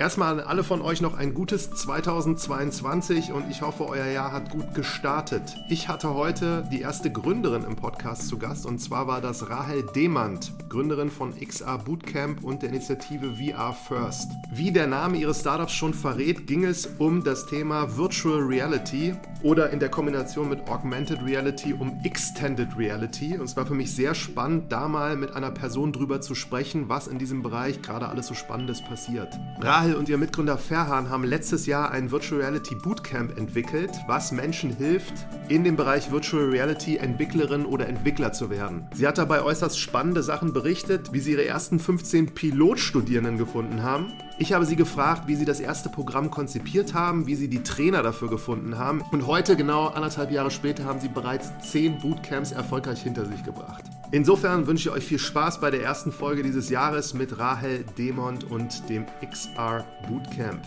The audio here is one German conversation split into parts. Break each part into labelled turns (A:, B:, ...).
A: Erstmal an alle von euch noch ein gutes 2022 und ich hoffe, euer Jahr hat gut gestartet. Ich hatte heute die erste Gründerin im Podcast zu Gast und zwar war das Rahel Demand, Gründerin von XR Bootcamp und der Initiative VR First. Wie der Name ihres Startups schon verrät, ging es um das Thema Virtual Reality oder in der Kombination mit Augmented Reality um Extended Reality. Und es war für mich sehr spannend, da mal mit einer Person drüber zu sprechen, was in diesem Bereich gerade alles so Spannendes passiert. Rahel Rahel und ihr Mitgründer Ferhan haben letztes Jahr ein Virtual Reality Bootcamp entwickelt, was Menschen hilft, in dem Bereich Virtual Reality Entwicklerin oder Entwickler zu werden. Sie hat dabei äußerst spannende Sachen berichtet, wie sie ihre ersten 15 Pilotstudierenden gefunden haben. Ich habe sie gefragt, wie sie das erste Programm konzipiert haben, wie sie die Trainer dafür gefunden haben. Und heute, genau anderthalb Jahre später, haben sie bereits 10 Bootcamps erfolgreich hinter sich gebracht. Insofern wünsche ich euch viel Spaß bei der ersten Folge dieses Jahres mit Rahel Demont und dem XR Bootcamp.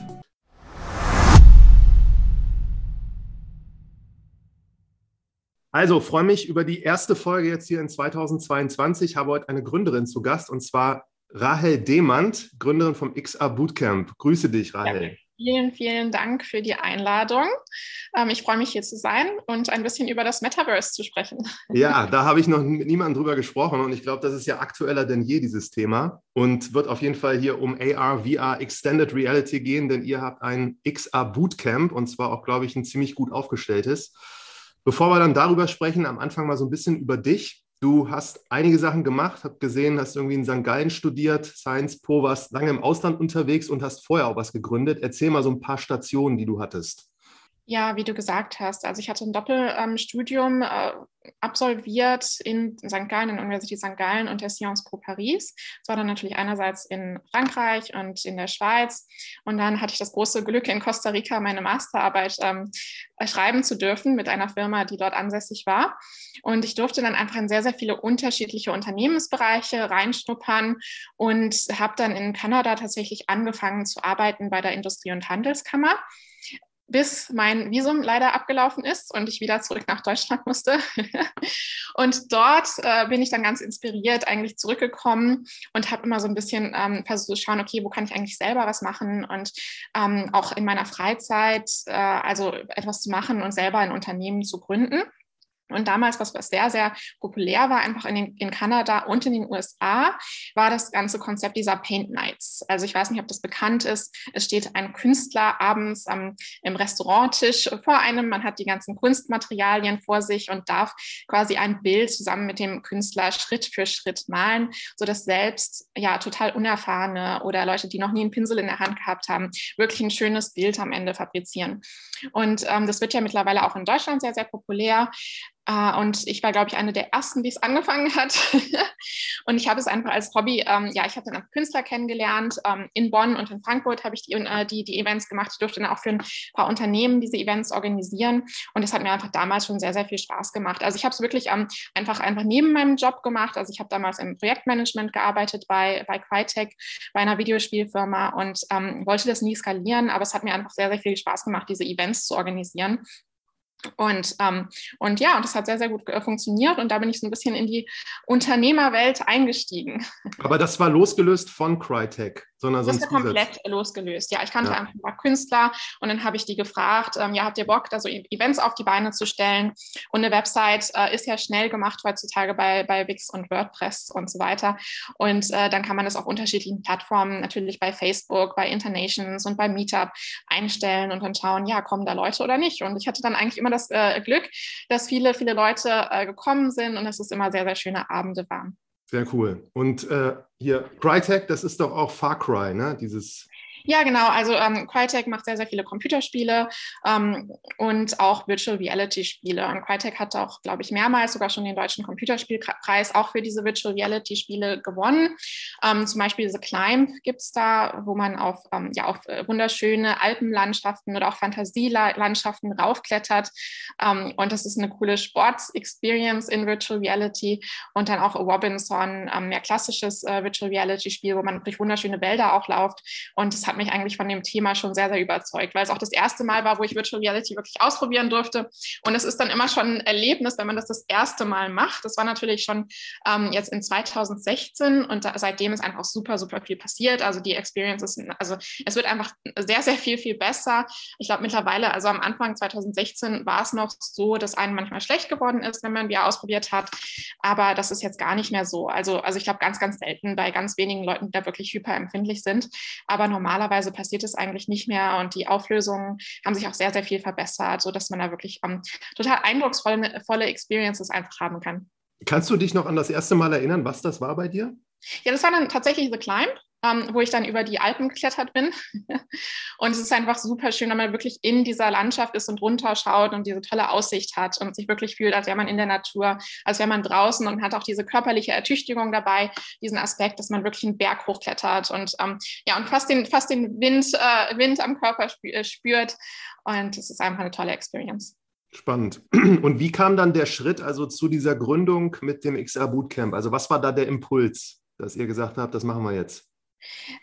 A: Also, freue mich über die erste Folge jetzt hier in 2022. Ich habe heute eine Gründerin zu Gast und zwar Rahel Demand, Gründerin vom XR Bootcamp. Grüße dich, Rahel.
B: Ja. Vielen, vielen Dank für die Einladung. Ähm, ich freue mich hier zu sein und ein bisschen über das Metaverse zu sprechen.
A: Ja, da habe ich noch mit niemandem drüber gesprochen und ich glaube, das ist ja aktueller denn je, dieses Thema. Und wird auf jeden Fall hier um AR, VR, Extended Reality gehen, denn ihr habt ein XR Bootcamp und zwar auch, glaube ich, ein ziemlich gut aufgestelltes. Bevor wir dann darüber sprechen, am Anfang mal so ein bisschen über dich. Du hast einige Sachen gemacht, habe gesehen, hast irgendwie in St. Gallen studiert, Science Po, warst lange im Ausland unterwegs und hast vorher auch was gegründet. Erzähl mal so ein paar Stationen, die du hattest.
B: Ja, wie du gesagt hast. Also ich hatte ein Doppelstudium äh, absolviert in St. Gallen, in der Universität St. Gallen und der Sciences Po Paris. Das war dann natürlich einerseits in Frankreich und in der Schweiz. Und dann hatte ich das große Glück, in Costa Rica meine Masterarbeit ähm, schreiben zu dürfen mit einer Firma, die dort ansässig war. Und ich durfte dann einfach in sehr, sehr viele unterschiedliche Unternehmensbereiche reinschnuppern und habe dann in Kanada tatsächlich angefangen zu arbeiten bei der Industrie- und Handelskammer bis mein Visum leider abgelaufen ist und ich wieder zurück nach Deutschland musste. und dort äh, bin ich dann ganz inspiriert eigentlich zurückgekommen und habe immer so ein bisschen ähm, versucht zu schauen, okay, wo kann ich eigentlich selber was machen und ähm, auch in meiner Freizeit äh, also etwas zu machen und selber ein Unternehmen zu gründen. Und damals, was, was sehr, sehr populär war, einfach in, den, in Kanada und in den USA, war das ganze Konzept dieser Paint Nights. Also ich weiß nicht, ob das bekannt ist. Es steht ein Künstler abends am, im Restauranttisch vor einem. Man hat die ganzen Kunstmaterialien vor sich und darf quasi ein Bild zusammen mit dem Künstler Schritt für Schritt malen, sodass selbst ja total unerfahrene oder Leute, die noch nie einen Pinsel in der Hand gehabt haben, wirklich ein schönes Bild am Ende fabrizieren. Und ähm, das wird ja mittlerweile auch in Deutschland sehr, sehr populär. Uh, und ich war, glaube ich, eine der ersten, die es angefangen hat. und ich habe es einfach als Hobby, ähm, ja, ich habe dann auch Künstler kennengelernt. Ähm, in Bonn und in Frankfurt habe ich die, äh, die, die Events gemacht. Ich durfte dann auch für ein paar Unternehmen diese Events organisieren. Und es hat mir einfach damals schon sehr, sehr viel Spaß gemacht. Also ich habe es wirklich ähm, einfach, einfach neben meinem Job gemacht. Also ich habe damals im Projektmanagement gearbeitet bei, bei Crytek, bei einer Videospielfirma und ähm, wollte das nie skalieren. Aber es hat mir einfach sehr, sehr viel Spaß gemacht, diese Events zu organisieren. Und, ähm, und ja, und das hat sehr, sehr gut äh, funktioniert. Und da bin ich so ein bisschen in die Unternehmerwelt eingestiegen.
A: Aber das war losgelöst von Crytek sondern
B: das ist komplett losgelöst. Ja, ich kannte ja. einfach ein paar Künstler und dann habe ich die gefragt, ähm, ja, habt ihr Bock, da so e-, Events auf die Beine zu stellen? Und eine Website äh, ist ja schnell gemacht heutzutage bei, bei Wix und WordPress und so weiter. Und äh, dann kann man das auf unterschiedlichen Plattformen, natürlich bei Facebook, bei Internations und bei Meetup einstellen und dann schauen, ja, kommen da Leute oder nicht? Und ich hatte dann eigentlich immer das äh, Glück, dass viele, viele Leute äh, gekommen sind und dass es immer sehr, sehr schöne Abende waren.
A: Sehr cool. Und äh, hier, Crytek, das ist doch auch Far Cry, ne? Dieses
B: ja, genau. Also ähm, Crytek macht sehr, sehr viele Computerspiele ähm, und auch Virtual Reality Spiele. Und Crytek hat auch, glaube ich, mehrmals sogar schon den deutschen Computerspielpreis auch für diese Virtual Reality Spiele gewonnen. Ähm, zum Beispiel The Climb gibt es da, wo man auf, ähm, ja, auf äh, wunderschöne Alpenlandschaften oder auch Fantasielandschaften raufklettert. Ähm, und das ist eine coole Sports-Experience in Virtual Reality. Und dann auch Robinson, ähm, mehr klassisches äh, Virtual Reality Spiel, wo man durch wunderschöne Wälder auch läuft. Und es hat hat mich eigentlich von dem Thema schon sehr, sehr überzeugt, weil es auch das erste Mal war, wo ich Virtual Reality wirklich ausprobieren durfte. Und es ist dann immer schon ein Erlebnis, wenn man das das erste Mal macht. Das war natürlich schon ähm, jetzt in 2016 und da, seitdem ist einfach super, super viel passiert. Also die Experience ist, also es wird einfach sehr, sehr viel, viel besser. Ich glaube mittlerweile, also am Anfang 2016 war es noch so, dass einem manchmal schlecht geworden ist, wenn man VR ausprobiert hat. Aber das ist jetzt gar nicht mehr so. Also, also ich glaube ganz, ganz selten bei ganz wenigen Leuten, die da wirklich hyperempfindlich sind. Aber normalerweise passiert es eigentlich nicht mehr und die Auflösungen haben sich auch sehr, sehr viel verbessert, sodass man da wirklich ähm, total eindrucksvolle volle Experiences einfach haben kann.
A: Kannst du dich noch an das erste Mal erinnern, was das war bei dir?
B: Ja, das war dann tatsächlich The Climb ähm, wo ich dann über die Alpen geklettert bin. und es ist einfach super schön, wenn man wirklich in dieser Landschaft ist und runterschaut und diese tolle Aussicht hat und sich wirklich fühlt, als wäre man in der Natur, als wäre man draußen und hat auch diese körperliche Ertüchtigung dabei, diesen Aspekt, dass man wirklich einen Berg hochklettert und ähm, ja, und fast den, fast den Wind, äh, Wind am Körper äh, spürt. Und es ist einfach eine tolle Experience.
A: Spannend. Und wie kam dann der Schritt also zu dieser Gründung mit dem XR Bootcamp? Also was war da der Impuls, dass ihr gesagt habt, das machen wir jetzt?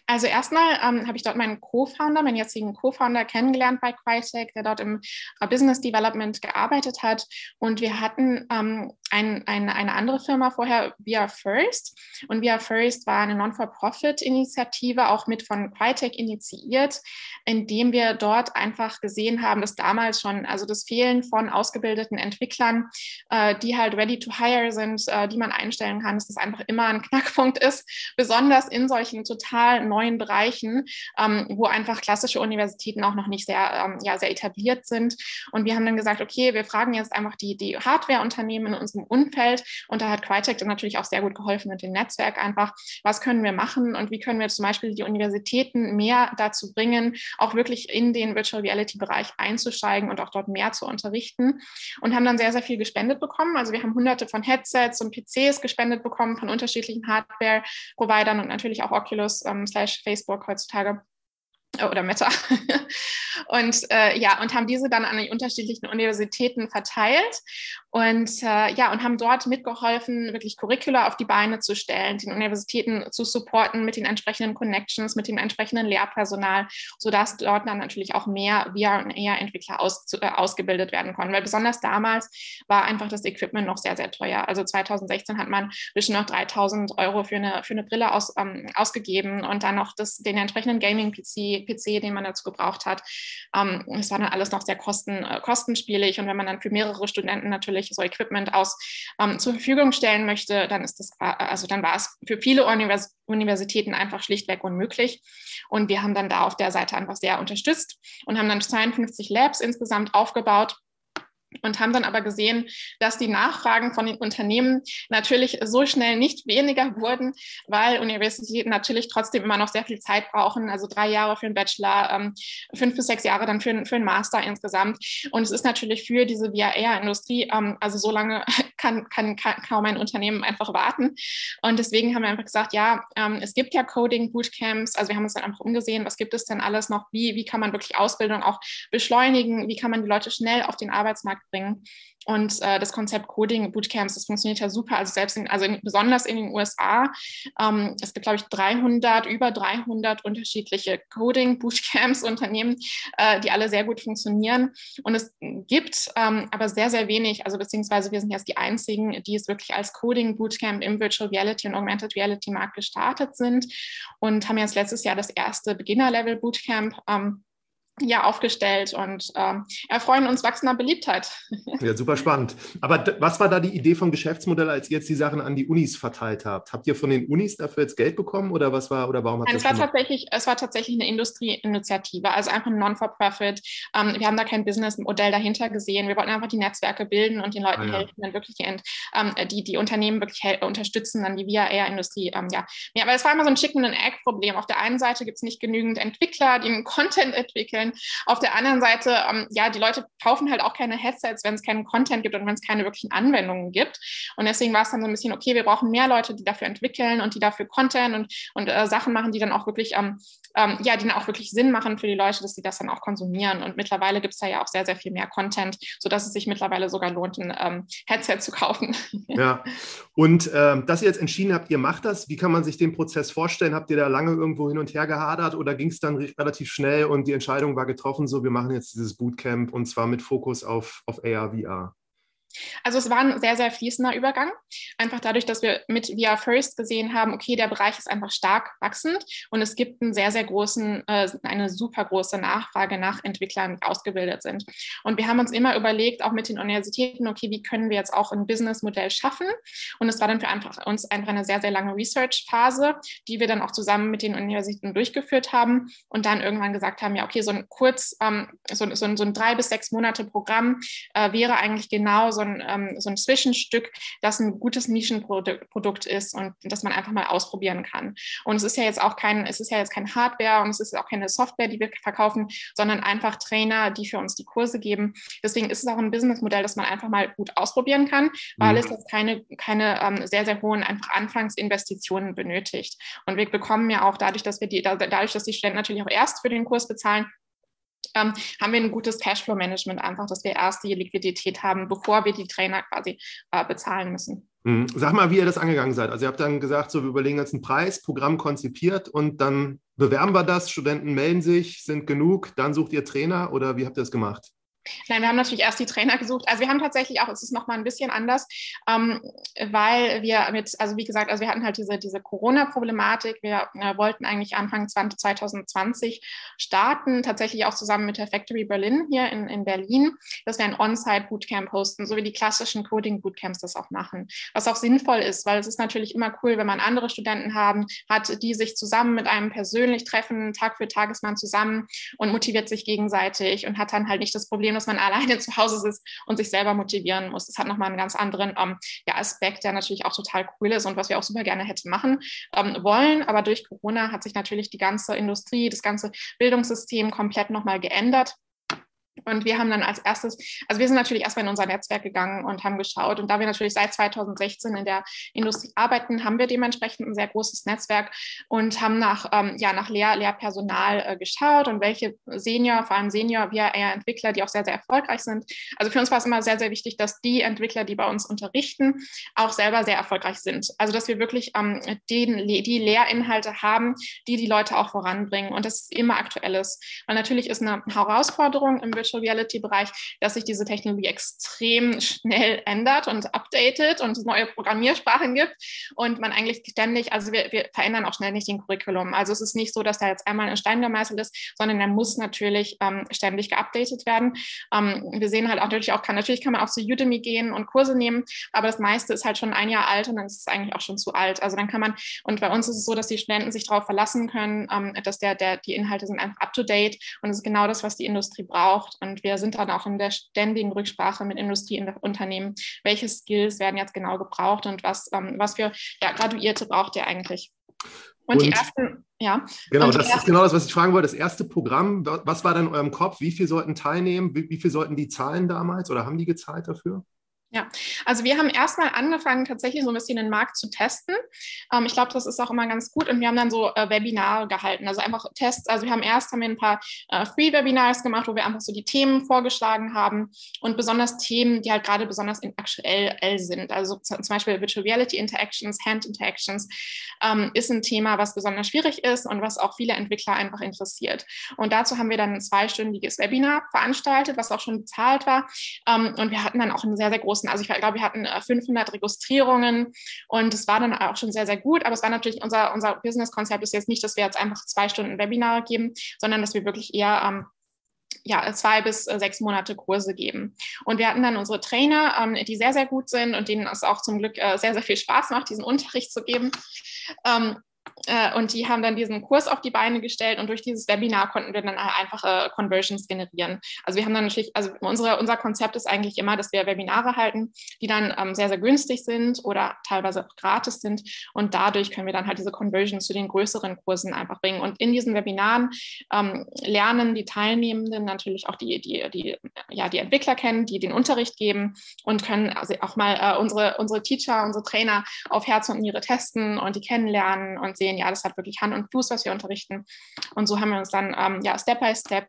B: Also erstmal ähm, habe ich dort meinen Co-Founder, meinen jetzigen Co-Founder kennengelernt bei Crytek, der dort im äh, Business Development gearbeitet hat. Und wir hatten ähm, ein, ein, eine andere Firma vorher, Via First. Und Via First war eine Non-for-Profit-Initiative, auch mit von Crytek initiiert, indem wir dort einfach gesehen haben, dass damals schon, also das Fehlen von ausgebildeten Entwicklern, äh, die halt ready to hire sind, äh, die man einstellen kann, dass das einfach immer ein Knackpunkt ist, besonders in solchen total neuen Bereichen, ähm, wo einfach klassische Universitäten auch noch nicht sehr, ähm, ja, sehr etabliert sind. Und wir haben dann gesagt, okay, wir fragen jetzt einfach die, die Hardware-Unternehmen in unserem Umfeld. Und da hat Crytek dann natürlich auch sehr gut geholfen mit dem Netzwerk einfach, was können wir machen und wie können wir zum Beispiel die Universitäten mehr dazu bringen, auch wirklich in den Virtual Reality-Bereich einzusteigen und auch dort mehr zu unterrichten. Und haben dann sehr, sehr viel gespendet bekommen. Also wir haben hunderte von Headsets und PCs gespendet bekommen von unterschiedlichen Hardware-Providern und natürlich auch Oculus ähm, slash Facebook heutzutage oder Meta. und äh, ja, und haben diese dann an die unterschiedlichen Universitäten verteilt und äh, ja, und haben dort mitgeholfen, wirklich Curricula auf die Beine zu stellen, den Universitäten zu supporten mit den entsprechenden Connections, mit dem entsprechenden Lehrpersonal, sodass dort dann natürlich auch mehr VR- und AR-Entwickler aus, äh, ausgebildet werden konnten. Weil besonders damals war einfach das Equipment noch sehr, sehr teuer. Also 2016 hat man zwischen noch 3000 Euro für eine, für eine Brille aus, ähm, ausgegeben und dann noch das, den entsprechenden Gaming-PC, PC, den man dazu gebraucht hat. Ähm, das war dann alles noch sehr kosten, äh, kostenspielig und wenn man dann für mehrere Studenten natürlich so Equipment aus ähm, zur Verfügung stellen möchte, dann ist das, also dann war es für viele Univers Universitäten einfach schlichtweg unmöglich. Und wir haben dann da auf der Seite einfach sehr unterstützt und haben dann 52 Labs insgesamt aufgebaut und haben dann aber gesehen, dass die Nachfragen von den Unternehmen natürlich so schnell nicht weniger wurden, weil Universitäten natürlich trotzdem immer noch sehr viel Zeit brauchen, also drei Jahre für einen Bachelor, ähm, fünf bis sechs Jahre dann für, für einen Master insgesamt. Und es ist natürlich für diese VR-Industrie, ähm, also so lange kann, kann, kann, kaum ein Unternehmen einfach warten. Und deswegen haben wir einfach gesagt, ja, ähm, es gibt ja Coding-Bootcamps, also wir haben uns dann einfach umgesehen, was gibt es denn alles noch, wie, wie kann man wirklich Ausbildung auch beschleunigen, wie kann man die Leute schnell auf den Arbeitsmarkt Markt bringen. Und äh, das Konzept Coding Bootcamps, das funktioniert ja super, also selbst in, also in, besonders in den USA. Ähm, es gibt, glaube ich, 300, über 300 unterschiedliche Coding Bootcamps Unternehmen, äh, die alle sehr gut funktionieren. Und es gibt ähm, aber sehr, sehr wenig, also beziehungsweise wir sind jetzt die einzigen, die es wirklich als Coding Bootcamp im Virtual Reality und Augmented Reality Markt gestartet sind und haben jetzt letztes Jahr das erste Beginner Level Bootcamp ähm, ja, aufgestellt und ähm, erfreuen uns wachsender Beliebtheit.
A: Ja, super spannend. Aber was war da die Idee vom Geschäftsmodell, als ihr jetzt die Sachen an die Unis verteilt habt? Habt ihr von den Unis dafür jetzt Geld bekommen oder was war oder warum
B: hat Nein, das es war gemacht? tatsächlich Es war tatsächlich eine Industrieinitiative, also einfach ein Non-for-Profit. Ähm, wir haben da kein Businessmodell dahinter gesehen. Wir wollten einfach die Netzwerke bilden und den Leuten ah, ja. helfen, dann wirklich die, ähm, die, die Unternehmen wirklich unterstützen, dann die VR-Industrie. Ähm, ja. ja, aber es war immer so ein Chicken-and-Egg-Problem. Auf der einen Seite gibt es nicht genügend Entwickler, die einen Content entwickeln Auf der anderen Seite, ähm, ja, die Leute kaufen halt auch keine Headsets, wenn es keinen Content gibt und wenn es keine wirklichen Anwendungen gibt. Und deswegen war es dann so ein bisschen, okay, wir brauchen mehr Leute, die dafür entwickeln und die dafür Content und, und äh, Sachen machen, die dann auch wirklich, ähm, ähm, ja, die dann auch wirklich Sinn machen für die Leute, dass sie das dann auch konsumieren. Und mittlerweile gibt es da ja auch sehr, sehr viel mehr Content, sodass es sich mittlerweile sogar lohnt, ein ähm, Headset zu kaufen.
A: Ja, und ähm, dass ihr jetzt entschieden habt, ihr macht das, wie kann man sich den Prozess vorstellen? Habt ihr da lange irgendwo hin und her gehadert oder ging es dann relativ schnell und die Entscheidung war getroffen, so wir machen jetzt dieses Bootcamp und zwar mit Fokus auf, auf AR, VR?
B: Also es war ein sehr, sehr fließender Übergang. Einfach dadurch, dass wir mit VR First gesehen haben, okay, der Bereich ist einfach stark wachsend und es gibt einen sehr, sehr großen, äh, eine super große Nachfrage nach Entwicklern, die ausgebildet sind. Und wir haben uns immer überlegt, auch mit den Universitäten, okay, wie können wir jetzt auch ein Businessmodell schaffen? Und es war dann für einfach, uns einfach eine sehr, sehr lange Research-Phase, die wir dann auch zusammen mit den Universitäten durchgeführt haben und dann irgendwann gesagt haben, ja, okay, so ein kurz, ähm, so, so, so, ein drei bis sechs Monate Programm äh, wäre eigentlich genau so ein, ähm, so ein Zwischenstück, das ein gutes Nischenprodukt ist und das man einfach mal ausprobieren kann. Und es ist ja jetzt auch kein, es ist ja jetzt kein Hardware und es ist auch keine Software, die wir verkaufen, sondern einfach Trainer, die für uns die Kurse geben. Deswegen ist es auch ein Businessmodell, das man einfach mal gut ausprobieren kann, weil mhm. es jetzt keine, keine ähm, sehr, sehr hohen einfach Anfangsinvestitionen benötigt. Und wir bekommen ja auch dadurch, dass wir die, dadurch, dass die Studenten natürlich auch erst für den Kurs bezahlen, ähm, haben wir ein gutes Cashflow-Management einfach, dass wir erst die Liquidität haben, bevor wir die Trainer quasi äh, bezahlen müssen.
A: Mhm. Sag mal, wie ihr das angegangen seid. Also ihr habt dann gesagt, so wir überlegen jetzt einen Preis, Programm konzipiert und dann bewerben wir das, Studenten melden sich, sind genug, dann sucht ihr Trainer oder wie habt ihr das gemacht?
B: Nein, wir haben natürlich erst die Trainer gesucht. Also wir haben tatsächlich auch, es ist nochmal ein bisschen anders, ähm, weil wir mit, also wie gesagt, also wir hatten halt diese, diese Corona-Problematik. Wir äh, wollten eigentlich Anfang 20, 2020 starten, tatsächlich auch zusammen mit der Factory Berlin hier in, in Berlin, dass wir ein On-Site-Bootcamp hosten, so wie die klassischen Coding-Bootcamps das auch machen. Was auch sinnvoll ist, weil es ist natürlich immer cool, wenn man andere Studenten haben, hat, die sich zusammen mit einem persönlich treffen, Tag für Tag ist man zusammen und motiviert sich gegenseitig und hat dann halt nicht das Problem, dass man alleine zu Hause sitzt und sich selber motivieren muss. Das hat nochmal einen ganz anderen ähm, ja, Aspekt, der natürlich auch total cool ist und was wir auch super gerne hätten machen ähm, wollen. Aber durch Corona hat sich natürlich die ganze Industrie, das ganze Bildungssystem komplett nochmal geändert. Und wir haben dann als erstes, also wir sind natürlich erstmal in unser Netzwerk gegangen und haben geschaut. Und da wir natürlich seit 2016 in der Industrie arbeiten, haben wir dementsprechend ein sehr großes Netzwerk und haben nach, ähm, ja, nach Lehr Lehrpersonal äh, geschaut und welche Senior, vor allem Senior, wir eher Entwickler, die auch sehr, sehr erfolgreich sind. Also für uns war es immer sehr, sehr wichtig, dass die Entwickler, die bei uns unterrichten, auch selber sehr erfolgreich sind. Also dass wir wirklich ähm, den, die Lehrinhalte haben, die die Leute auch voranbringen und das immer aktuell ist. Weil natürlich ist eine Herausforderung im Virtual Virtual Reality-Bereich, dass sich diese Technologie extrem schnell ändert und updatet und neue Programmiersprachen gibt und man eigentlich ständig, also wir, wir verändern auch schnell nicht den Curriculum. Also es ist nicht so, dass da jetzt einmal ein Stein gemeißelt ist, sondern der muss natürlich ähm, ständig geupdatet werden. Ähm, wir sehen halt auch natürlich auch, kann, natürlich kann man auch zu Udemy gehen und Kurse nehmen, aber das meiste ist halt schon ein Jahr alt und dann ist es eigentlich auch schon zu alt. Also dann kann man, und bei uns ist es so, dass die Studenten sich darauf verlassen können, ähm, dass der, der, die Inhalte sind einfach up to date und es ist genau das, was die Industrie braucht. Und wir sind dann auch in der ständigen Rücksprache mit Industrieunternehmen, welche Skills werden jetzt genau gebraucht und was, ähm, was für ja, Graduierte braucht ihr eigentlich.
A: Und, und die ersten, ja. Genau, das ersten, ist genau das, was ich fragen wollte. Das erste Programm, was war dann in eurem Kopf? Wie viele sollten teilnehmen? Wie, wie viel sollten die zahlen damals oder haben die gezahlt dafür?
B: Ja, also wir haben erstmal angefangen, tatsächlich so ein bisschen den Markt zu testen. Ähm, ich glaube, das ist auch immer ganz gut. Und wir haben dann so äh, Webinare gehalten, also einfach Tests. Also wir haben erst haben wir ein paar äh, Free-Webinars gemacht, wo wir einfach so die Themen vorgeschlagen haben und besonders Themen, die halt gerade besonders aktuell sind. Also zum Beispiel Virtual Reality Interactions, Hand Interactions ähm, ist ein Thema, was besonders schwierig ist und was auch viele Entwickler einfach interessiert. Und dazu haben wir dann ein zweistündiges Webinar veranstaltet, was auch schon bezahlt war. Ähm, und wir hatten dann auch eine sehr, sehr große großen, also ich glaube, wir hatten 500 äh, Registrierungen und es war dann auch schon sehr, sehr gut. Aber es war natürlich unser, unser Business-Konzept ist jetzt nicht, dass wir jetzt einfach zwei Stunden Webinare geben, sondern dass wir wirklich eher ähm, ja, zwei bis äh, sechs Monate Kurse geben. Und wir hatten dann unsere Trainer, ähm, die sehr, sehr gut sind und denen es auch zum Glück äh, sehr, sehr viel Spaß macht, diesen Unterricht zu geben. Ähm, äh, und die haben dann diesen Kurs auf die Beine gestellt und durch dieses Webinar konnten wir dann einfache Conversions generieren. Also wir haben dann natürlich, also unsere, unser Konzept ist eigentlich immer, dass wir Webinare halten, die dann ähm, sehr, sehr günstig sind oder teilweise auch gratis sind und dadurch können wir dann halt diese Conversions zu den größeren Kursen einfach bringen. Und in diesen Webinaren ähm, lernen die Teilnehmenden natürlich auch die, die, die, ja, die Entwickler kennen, die den Unterricht geben und können also auch mal äh, unsere, unsere Teacher, unsere Trainer auf Herz und Niere testen und die kennenlernen und sehen, ja, das hat wirklich Hand und Fuß, was wir unterrichten. Und so haben wir uns dann ähm, ja, Step by Step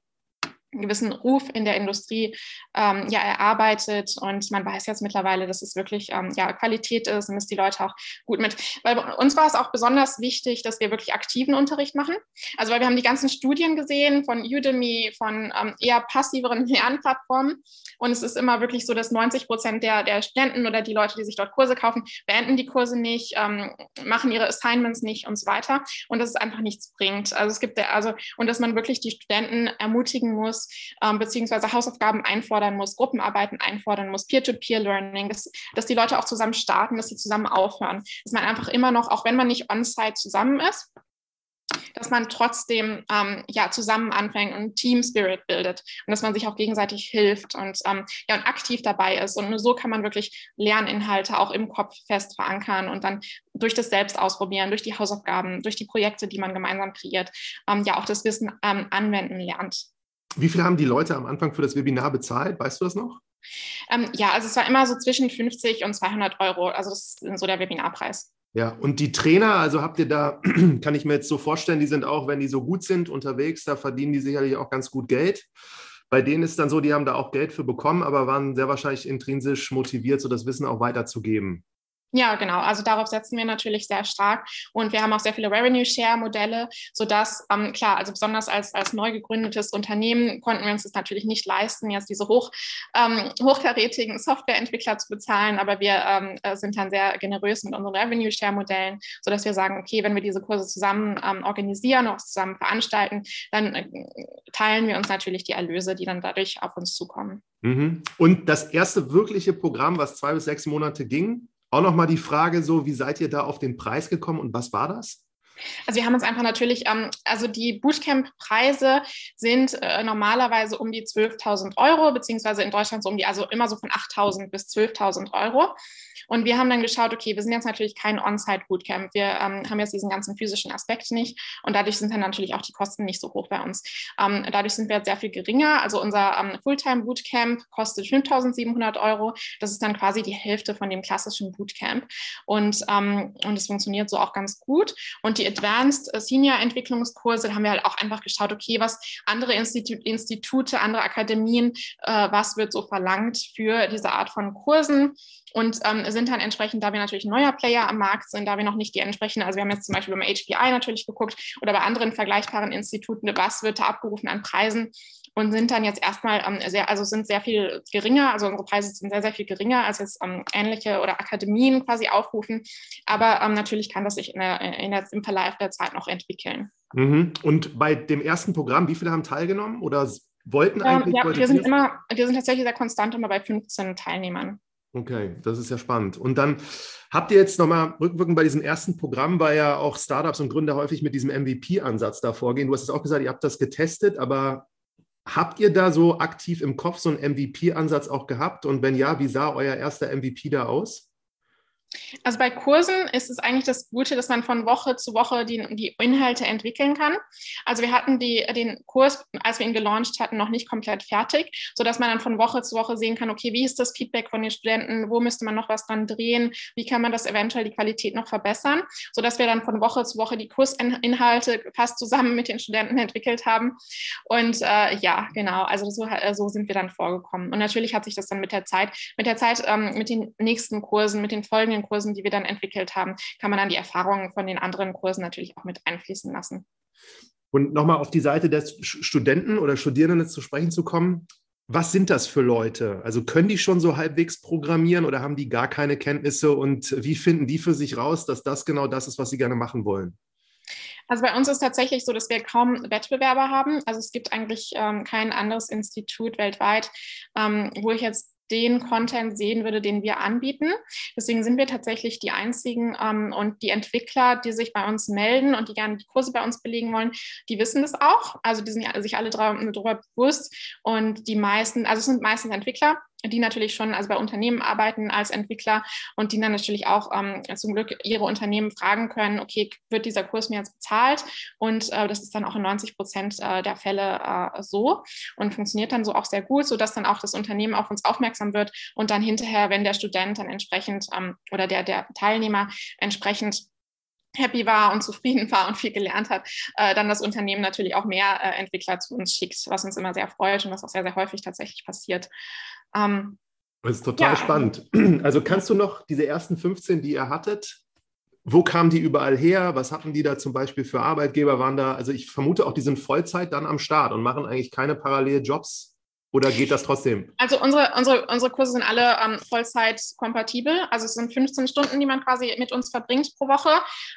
B: gewissen Ruf in der Industrie ähm, ja erarbeitet und man weiß jetzt mittlerweile, dass es wirklich ähm, ja Qualität ist und dass die Leute auch gut mit. Weil bei uns war es auch besonders wichtig, dass wir wirklich aktiven Unterricht machen. Also weil wir haben die ganzen Studien gesehen von Udemy, von ähm, eher passiveren Lernplattformen und es ist immer wirklich so, dass 90 Prozent der, der Studenten oder die Leute, die sich dort Kurse kaufen, beenden die Kurse nicht, ähm, machen ihre Assignments nicht und so weiter und dass es einfach nichts bringt. Also es gibt also und dass man wirklich die Studenten ermutigen muss ähm, beziehungsweise Hausaufgaben einfordern muss, Gruppenarbeiten einfordern muss, Peer-to-Peer-Learning, dass, dass die Leute auch zusammen starten, dass sie zusammen aufhören, dass man einfach immer noch, auch wenn man nicht on-site zusammen ist, dass man trotzdem ähm, ja, zusammen anfängt und Team Spirit bildet und dass man sich auch gegenseitig hilft und, ähm, ja, und aktiv dabei ist. Und nur so kann man wirklich Lerninhalte auch im Kopf fest verankern und dann durch das Selbstausprobieren, durch die Hausaufgaben, durch die Projekte, die man gemeinsam kreiert, ähm, ja auch das Wissen ähm, anwenden lernt.
A: Wie viel haben die Leute am Anfang für das Webinar bezahlt? Weißt du das noch?
B: Ähm, ja, also es war immer so zwischen 50 und 200 Euro. Also das ist so der Webinarpreis.
A: Ja, und die Trainer, also habt ihr da, kann ich mir jetzt so vorstellen, die sind auch, wenn die so gut sind unterwegs, da verdienen die sicherlich auch ganz gut Geld. Bei denen ist dann so, die haben da auch Geld für bekommen, aber waren sehr wahrscheinlich intrinsisch motiviert, so das Wissen auch weiterzugeben.
B: Ja, genau. Also darauf setzen wir natürlich sehr stark. Und wir haben auch sehr viele Revenue-Share-Modelle, sodass, ähm, klar, also besonders als, als neu gegründetes Unternehmen konnten wir uns das natürlich nicht leisten, jetzt diese hoch, ähm, hochkarätigen Softwareentwickler zu bezahlen. Aber wir ähm, äh, sind dann sehr generös mit unseren Revenue-Share-Modellen, sodass wir sagen, okay, wenn wir diese Kurse zusammen ähm, organisieren, auch zusammen veranstalten, dann äh, teilen wir uns natürlich die Erlöse, die dann dadurch auf uns zukommen.
A: Mhm. Und das erste wirkliche Programm, was zwei bis sechs Monate ging, auch nochmal die Frage so, wie seid ihr da auf den Preis gekommen und was war das?
B: Also wir haben uns einfach natürlich, ähm, also die Bootcamp-Preise sind äh, normalerweise um die 12.000 Euro, beziehungsweise in Deutschland so um die, also immer so von 8.000 bis 12.000 Euro. Und wir haben dann geschaut, okay, wir sind jetzt natürlich kein On-Site-Bootcamp. Wir ähm, haben jetzt diesen ganzen physischen Aspekt nicht. Und dadurch sind dann natürlich auch die Kosten nicht so hoch bei uns. Ähm, dadurch sind wir jetzt sehr viel geringer. Also unser ähm, Fulltime-Bootcamp kostet 5.700 Euro. Das ist dann quasi die Hälfte von dem klassischen Bootcamp. Und, ähm, und es funktioniert so auch ganz gut. Und die Advanced Senior Entwicklungskurse haben wir halt auch einfach geschaut, okay, was andere Institu Institute, andere Akademien, äh, was wird so verlangt für diese Art von Kursen und ähm, sind dann entsprechend, da wir natürlich ein neuer Player am Markt sind, da wir noch nicht die entsprechende, also wir haben jetzt zum Beispiel beim HPI natürlich geguckt oder bei anderen vergleichbaren Instituten, was wird da abgerufen an Preisen und sind dann jetzt erstmal ähm, sehr, also sind sehr viel geringer, also unsere Preise sind sehr, sehr viel geringer, als jetzt ähm, ähnliche oder Akademien quasi aufrufen. Aber ähm, natürlich kann das sich in der, in der, im Verlauf der Zeit noch entwickeln.
A: Mhm. Und bei dem ersten Programm, wie viele haben teilgenommen oder wollten ähm, eigentlich?
B: ja, wir sind immer, wir sind tatsächlich sehr konstant immer bei 15 Teilnehmern.
A: Okay, das ist ja spannend. Und dann habt ihr jetzt nochmal rückwirkend bei diesem ersten Programm, weil ja auch Startups und Gründer häufig mit diesem MVP-Ansatz da vorgehen. Du hast es auch gesagt, ihr habt das getestet, aber habt ihr da so aktiv im Kopf so einen MVP-Ansatz auch gehabt? Und wenn ja, wie sah euer erster MVP da aus?
B: Also bei Kursen ist es eigentlich das Gute, dass man von Woche zu Woche die, die Inhalte entwickeln kann. Also wir hatten die, den Kurs, als wir ihn gelauncht hatten, noch nicht komplett fertig, sodass man dann von Woche zu Woche sehen kann, okay, wie ist das Feedback von den Studenten, wo müsste man noch was dran drehen, wie kann man das eventuell die Qualität noch verbessern, sodass wir dann von Woche zu Woche die Kursinhalte fast zusammen mit den Studenten entwickelt haben. Und äh, ja, genau, also so, so, sind wir dann vorgekommen. Und natürlich hat sich das dann mit der Zeit, mit der Zeit, ähm, mit den nächsten Kursen, mit den folgenden den Kursen, die wir dann entwickelt haben, kann man dann die Erfahrungen von den anderen Kursen natürlich auch mit einfließen lassen.
A: Und nochmal auf die Seite des Studenten oder Studierenden zu sprechen zu kommen. Was sind das für Leute? Also können die schon so halbwegs programmieren oder haben die gar keine Kenntnisse und wie finden die für sich raus, dass das genau das ist, was sie gerne machen wollen?
B: Also bei uns ist tatsächlich so, dass wir kaum Wettbewerber haben. Also es gibt eigentlich ähm, kein anderes Institut weltweit, ähm, wo ich jetzt den Content sehen würde, den wir anbieten. Deswegen sind wir tatsächlich die einzigen ähm, und die Entwickler, die sich bei uns melden und die gerne die Kurse bei uns belegen wollen, die wissen das auch. Also die sind sich alle darüber bewusst und die meisten, also es sind meistens Entwickler, die natürlich schon also bei Unternehmen arbeiten als Entwickler und die dann natürlich auch ähm, zum Glück ihre Unternehmen fragen können, okay, wird dieser Kurs mir jetzt bezahlt? Und äh, das ist dann auch in 90 Prozent äh, der Fälle äh, so und funktioniert dann so auch sehr gut, sodass dann auch das Unternehmen auf uns aufmerksam wird und dann hinterher, wenn der Student dann entsprechend ähm, oder der, der Teilnehmer entsprechend happy war und zufrieden war und viel gelernt hat, äh, dann das Unternehmen natürlich auch mehr äh, Entwickler zu uns schickt, was uns immer sehr freut und was auch sehr, sehr häufig tatsächlich passiert.
A: Ähm, das ist total ja. spannend. Also kannst du noch diese ersten 15, die ihr hattet, wo kamen die überall her? Was hatten die da zum Beispiel für Arbeitgeber? Waren da, also ich vermute auch, die sind Vollzeit dann am Start und machen eigentlich keine Paralleljobs oder geht das trotzdem?
B: Also unsere, unsere, unsere Kurse sind alle ähm, Vollzeit-kompatibel. Also es sind 15 Stunden, die man quasi mit uns verbringt pro Woche.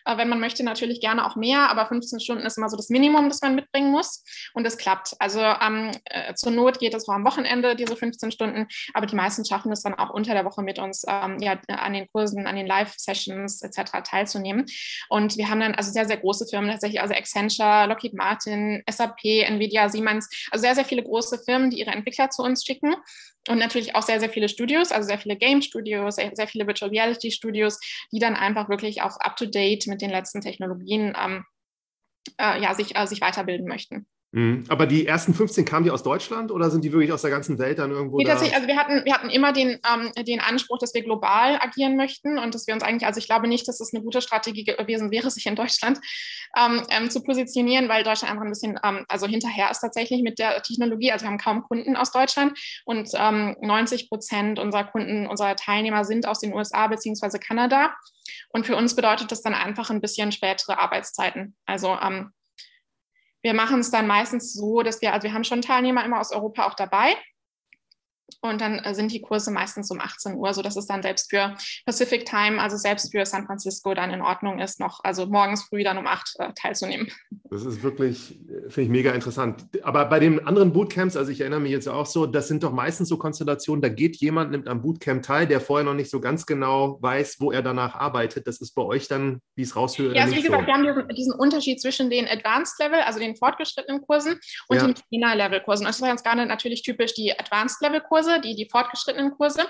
B: Äh, wenn man möchte, natürlich gerne auch mehr, aber 15 Stunden ist immer so das Minimum, das man mitbringen muss. Und es klappt. Also ähm, äh, zur Not geht es auch am Wochenende, diese 15 Stunden, aber die meisten schaffen es dann auch unter der Woche mit uns ähm, ja, an den Kursen, an den Live-Sessions etc. teilzunehmen. Und wir haben dann also sehr, sehr große Firmen tatsächlich, also Accenture, Lockheed Martin, SAP, Nvidia, Siemens, also sehr, sehr viele große Firmen, die ihre Entwickler zu uns schicken. Und natürlich auch sehr, sehr viele Studios, also sehr viele Game-Studios, sehr, sehr, viele Virtual Reality-Studios, die dann einfach wirklich auch up-to-date mit den letzten Technologien ähm, äh, ja, sich, äh, sich weiterbilden möchten.
A: Mhm. Aber die ersten 15 kamen die aus Deutschland oder sind die wirklich aus der ganzen Welt dann irgendwo?
B: Nee, da? Also wir hatten, wir hatten immer den, ähm, den Anspruch, dass wir global agieren möchten und dass wir uns eigentlich, also ich glaube nicht, dass es eine gute Strategie gewesen wäre, sich in Deutschland ähm, ähm, zu positionieren, weil Deutschland einfach ein bisschen, ähm, also hinterher ist tatsächlich mit der Technologie. Also wir haben kaum Kunden aus Deutschland und 90 ähm, Prozent unserer Kunden, unserer Teilnehmer sind aus den USA bzw. Kanada. Und für uns bedeutet das dann einfach ein bisschen spätere Arbeitszeiten. Also ähm, wir machen es dann meistens so, dass wir, also wir haben schon Teilnehmer immer aus Europa auch dabei. Und dann äh, sind die Kurse meistens um 18 Uhr, sodass es dann selbst für Pacific Time, also selbst für San Francisco, dann in Ordnung ist, noch, also morgens früh dann um 8 äh, teilzunehmen.
A: Das ist wirklich, äh, finde ich mega interessant. Aber bei den anderen Bootcamps, also ich erinnere mich jetzt auch so, das sind doch meistens so Konstellationen, da geht jemand, nimmt am Bootcamp teil, der vorher noch nicht so ganz genau weiß, wo er danach arbeitet. Das ist bei euch dann, wie es raushöre.
B: Ja, also wie gesagt, so. wir haben diesen, diesen, Unterschied zwischen den Advanced Level, also den fortgeschrittenen Kursen und ja. den Beginner Level Kursen. Das ist ganz gerade natürlich typisch die Advanced Level Kurse Kurse, die, die fortgeschrittenen Kurse.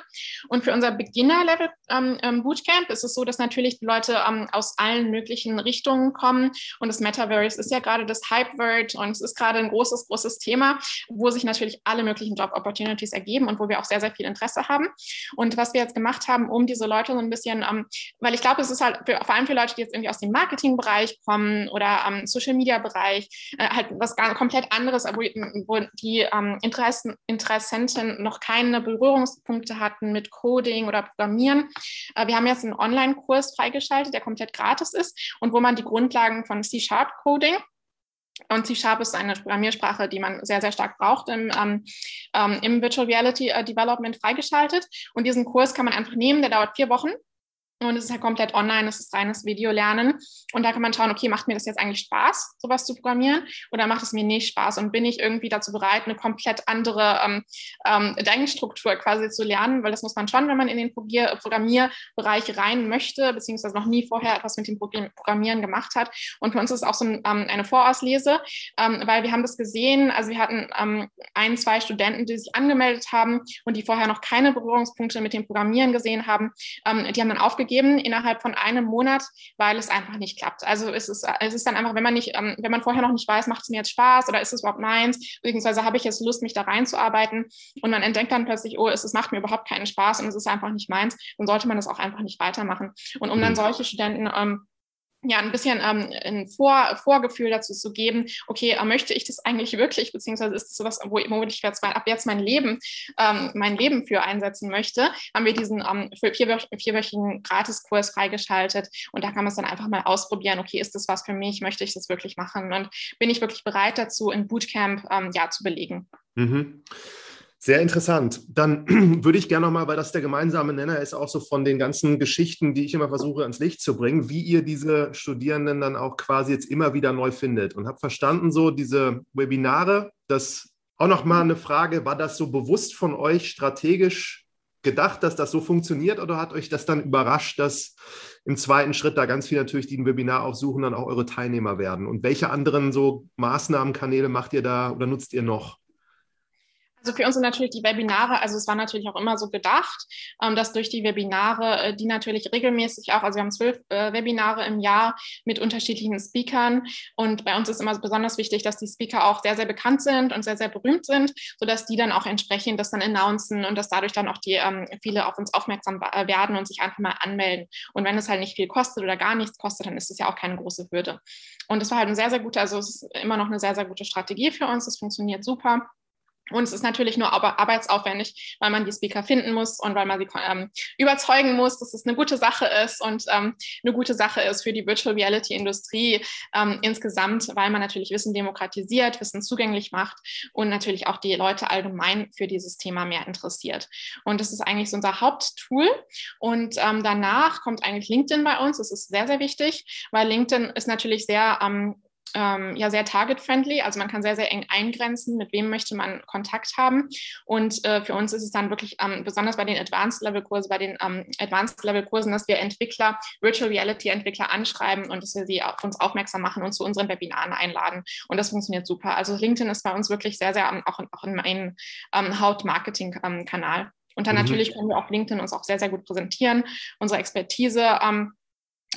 B: Und für unser Beginner-Level ähm, ähm, Bootcamp ist es so, dass natürlich die Leute ähm, aus allen möglichen Richtungen kommen. Und das Metaverse ist ja gerade das Hype-Word und es ist gerade ein großes, großes Thema, wo sich natürlich alle möglichen Job-Opportunities ergeben und wo wir auch sehr, sehr viel Interesse haben. Und was wir jetzt gemacht haben, um diese Leute so ein bisschen, ähm, weil ich glaube, es ist halt für, vor allem für Leute, die jetzt irgendwie aus dem Marketing-Bereich kommen oder ähm, Social-Media-Bereich, äh, halt was komplett anderes, wo, wo die ähm, Interessen, Interessenten noch keine Berührungspunkte hatten mit Coding oder Programmieren. Äh, wir haben jetzt einen Online-Kurs freigeschaltet, der komplett gratis ist und wo man die Grundlagen von C-Sharp-Coding und C-Sharp ist eine Programmiersprache, die man sehr, sehr stark braucht im, ähm, ähm, im Virtual Reality äh, Development freigeschaltet. Und diesen Kurs kann man einfach nehmen, der dauert vier Wochen. Und es ist ja komplett online, es ist reines Videolernen. Und da kann man schauen, okay, macht mir das jetzt eigentlich Spaß, sowas zu programmieren? Oder macht es mir nicht Spaß? Und bin ich irgendwie dazu bereit, eine komplett andere ähm, ähm, Denkstruktur quasi zu lernen? Weil das muss man schon, wenn man in den Programmierbereich rein möchte, beziehungsweise noch nie vorher etwas mit dem Programmieren gemacht hat. Und für uns ist es auch so ein, ähm, eine Vorauslese, ähm, weil wir haben das gesehen, also wir hatten ähm, ein, zwei Studenten, die sich angemeldet haben und die vorher noch keine Berührungspunkte mit dem Programmieren gesehen haben. Ähm, die haben dann aufgegeben, aufgegeben innerhalb von einem Monat, weil es einfach nicht klappt. Also es ist, es ist dann einfach, wenn man nicht, ähm, wenn man vorher noch nicht weiß, macht es mir jetzt Spaß oder ist es überhaupt meins, beziehungsweise habe ich jetzt Lust, mich da reinzuarbeiten und man entdeckt dann plötzlich, oh, es, es macht mir überhaupt keinen Spaß und es ist einfach nicht meins, dann sollte man das auch einfach nicht weitermachen. Und um dann mhm. solche Studenten ähm, ja, ein bisschen ähm, ein Vor Vorgefühl dazu zu geben, okay, äh, möchte ich das eigentlich wirklich, beziehungsweise ist es sowas, wo, ich jetzt mal, ab jetzt mein Leben, ähm, mein Leben für einsetzen möchte, haben wir diesen ähm, vierwöch vierwöchigen Gratiskurs freigeschaltet und da kann man es dann einfach mal ausprobieren, okay, ist das was für mich, möchte ich das wirklich machen und bin ich wirklich bereit dazu, ein Bootcamp ähm, ja, zu belegen. Mhm.
A: Sehr interessant. Dann würde ich gerne nochmal, weil das der gemeinsame Nenner ist, auch so von den ganzen Geschichten, die ich immer versuche ans Licht zu bringen, wie ihr diese Studierenden dann auch quasi jetzt immer wieder neu findet. Und habe verstanden, so diese Webinare, das auch nochmal eine Frage, war das so bewusst von euch strategisch gedacht, dass das so funktioniert oder hat euch das dann überrascht, dass im zweiten Schritt da ganz viel natürlich, die ein Webinar aufsuchen, dann auch eure Teilnehmer werden? Und welche anderen so Maßnahmenkanäle macht ihr da oder nutzt ihr noch?
B: Also für uns sind natürlich die Webinare, also es war natürlich auch immer so gedacht, ähm, dass durch die Webinare, äh, die natürlich regelmäßig auch, also wir haben zwölf äh, Webinare im Jahr mit unterschiedlichen Speakern und bei uns ist immer besonders wichtig, dass die Speaker auch sehr, sehr bekannt sind und sehr, sehr berühmt sind, sodass die dann auch entsprechend das dann announcen und dass dadurch dann auch die ähm, viele auf uns aufmerksam äh, werden und sich einfach mal anmelden. Und wenn es halt nicht viel kostet oder gar nichts kostet, dann ist es ja auch keine große Hürde. Und es war halt ein sehr, sehr gute, also es ist immer noch eine sehr, sehr gute Strategie für uns. Es funktioniert super. Und es ist natürlich nur arbeitsaufwendig, weil man die Speaker finden muss und weil man sie ähm, überzeugen muss, dass es eine gute Sache ist und ähm, eine gute Sache ist für die Virtual Reality Industrie ähm, insgesamt, weil man natürlich Wissen demokratisiert, Wissen zugänglich macht und natürlich auch die Leute allgemein für dieses Thema mehr interessiert. Und das ist eigentlich so unser Haupttool. Und ähm, danach kommt eigentlich LinkedIn bei uns. Das ist sehr, sehr wichtig, weil LinkedIn ist natürlich sehr ähm, ja sehr target-friendly. Also man kann sehr, sehr eng eingrenzen, mit wem möchte man Kontakt haben. Und äh, für uns ist es dann wirklich ähm, besonders bei den Advanced-Level-Kursen, bei den ähm, Advanced-Level-Kursen, dass wir Entwickler, Virtual Reality-Entwickler anschreiben und dass wir sie auf uns aufmerksam machen und zu unseren Webinaren einladen. Und das funktioniert super. Also LinkedIn ist bei uns wirklich sehr, sehr auch, auch in meinem ähm, Haut-Marketing-Kanal. Und dann mhm. natürlich können wir auf LinkedIn uns auch sehr, sehr gut präsentieren, unsere Expertise ähm,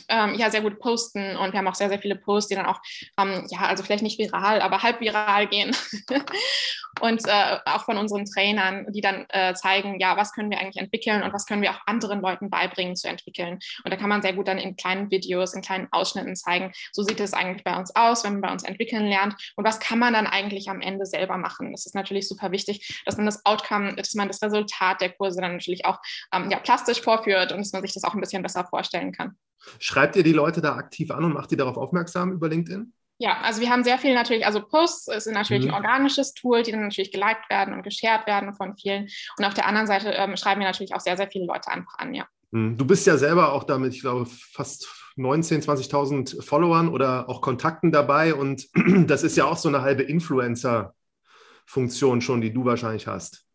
B: ähm, ja sehr gut posten und wir haben auch sehr, sehr viele Posts, die dann auch, ähm, ja, also vielleicht nicht viral, aber halb viral gehen. und äh, auch von unseren Trainern, die dann äh, zeigen, ja, was können wir eigentlich entwickeln und was können wir auch anderen Leuten beibringen zu entwickeln. Und da kann man sehr gut dann in kleinen Videos, in kleinen Ausschnitten zeigen, so sieht es eigentlich bei uns aus, wenn man bei uns entwickeln lernt und was kann man dann eigentlich am Ende selber machen. Das ist natürlich super wichtig, dass man das Outcome, dass man das Resultat der Kurse dann natürlich auch ähm, ja, plastisch vorführt und dass man sich das auch ein bisschen besser vorstellen kann.
A: Schreibt ihr die Leute da aktiv an und macht die darauf aufmerksam über LinkedIn?
B: Ja, also wir haben sehr viel natürlich, also Posts sind natürlich mhm. ein organisches Tool, die dann natürlich geliked werden und geshared werden von vielen. Und auf der anderen Seite ähm, schreiben wir natürlich auch sehr, sehr viele Leute einfach an, ja.
A: Mhm. Du bist ja selber auch damit, ich glaube, fast 19.000, 20.000 Followern oder auch Kontakten dabei. Und das ist ja auch so eine halbe Influencer-Funktion schon, die du wahrscheinlich hast.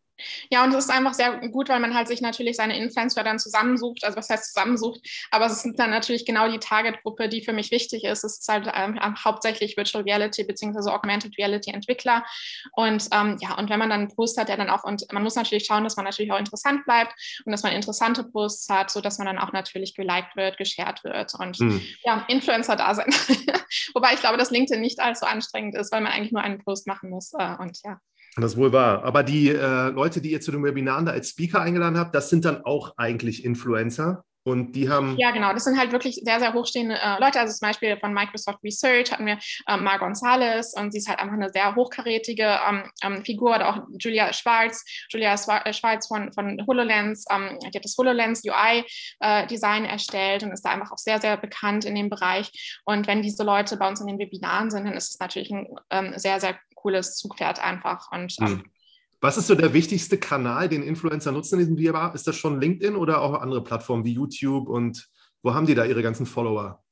B: Ja, und es ist einfach sehr gut, weil man halt sich natürlich seine Influencer dann zusammensucht. Also was heißt zusammensucht? Aber es ist dann natürlich genau die Targetgruppe, die für mich wichtig ist. Es ist halt ähm, hauptsächlich Virtual Reality bzw. Augmented Reality Entwickler. Und ähm, ja, und wenn man dann einen Post hat, der dann auch, und man muss natürlich schauen, dass man natürlich auch interessant bleibt und dass man interessante Posts hat, sodass man dann auch natürlich geliked wird, geshared wird und hm. ja, Influencer da sind. Wobei ich glaube, dass LinkedIn nicht allzu anstrengend ist, weil man eigentlich nur einen Post machen muss. Äh, und ja.
A: Das ist wohl wahr. Aber die äh, Leute, die ihr zu dem Webinar da als Speaker eingeladen habt, das sind dann auch eigentlich Influencer. Und die haben.
B: Ja, genau. Das sind halt wirklich sehr, sehr hochstehende äh, Leute. Also zum Beispiel von Microsoft Research hatten wir äh, Mar Gonzalez und sie ist halt einfach eine sehr hochkarätige ähm, ähm, Figur. Oder auch Julia Schwarz, Julia äh, Schwarz von, von HoloLens. Ähm, die hat das HoloLens UI-Design äh, erstellt und ist da einfach auch sehr, sehr bekannt in dem Bereich. Und wenn diese Leute bei uns in den Webinaren sind, dann ist es natürlich ein ähm, sehr, sehr cooles Zugpferd einfach. Und ähm,
A: hm. was ist so der wichtigste Kanal, den Influencer nutzen in diesem Webinar? Ist das schon LinkedIn oder auch andere Plattformen wie YouTube und wo haben die da ihre ganzen Follower?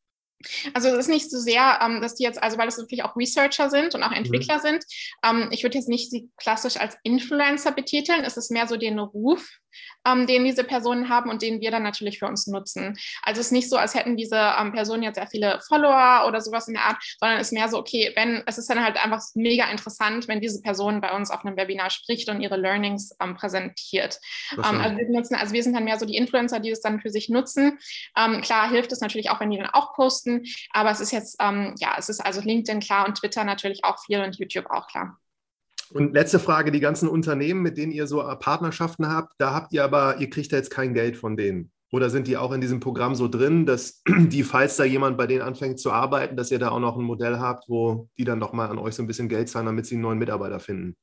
B: Also es ist nicht so sehr, ähm, dass die jetzt, also weil es wirklich auch Researcher sind und auch Entwickler mhm. sind. Ähm, ich würde jetzt nicht sie klassisch als Influencer betiteln. Es ist mehr so den Ruf, ähm, den diese Personen haben und den wir dann natürlich für uns nutzen. Also es ist nicht so, als hätten diese ähm, Personen jetzt sehr viele Follower oder sowas in der Art, sondern es ist mehr so, okay, wenn, es ist dann halt einfach mega interessant, wenn diese Person bei uns auf einem Webinar spricht und ihre Learnings ähm, präsentiert. Ähm, also wir nutzen, also wir sind dann mehr so die Influencer, die es dann für sich nutzen. Ähm, klar hilft es natürlich auch, wenn die dann auch posten, aber es ist jetzt, ähm, ja, es ist also LinkedIn klar und Twitter natürlich auch viel und YouTube auch klar.
A: Und letzte Frage, die ganzen Unternehmen, mit denen ihr so Partnerschaften habt, da habt ihr aber, ihr kriegt da jetzt kein Geld von denen. Oder sind die auch in diesem Programm so drin, dass die, falls da jemand bei denen anfängt zu arbeiten, dass ihr da auch noch ein Modell habt, wo die dann nochmal an euch so ein bisschen Geld zahlen, damit sie einen neuen Mitarbeiter finden?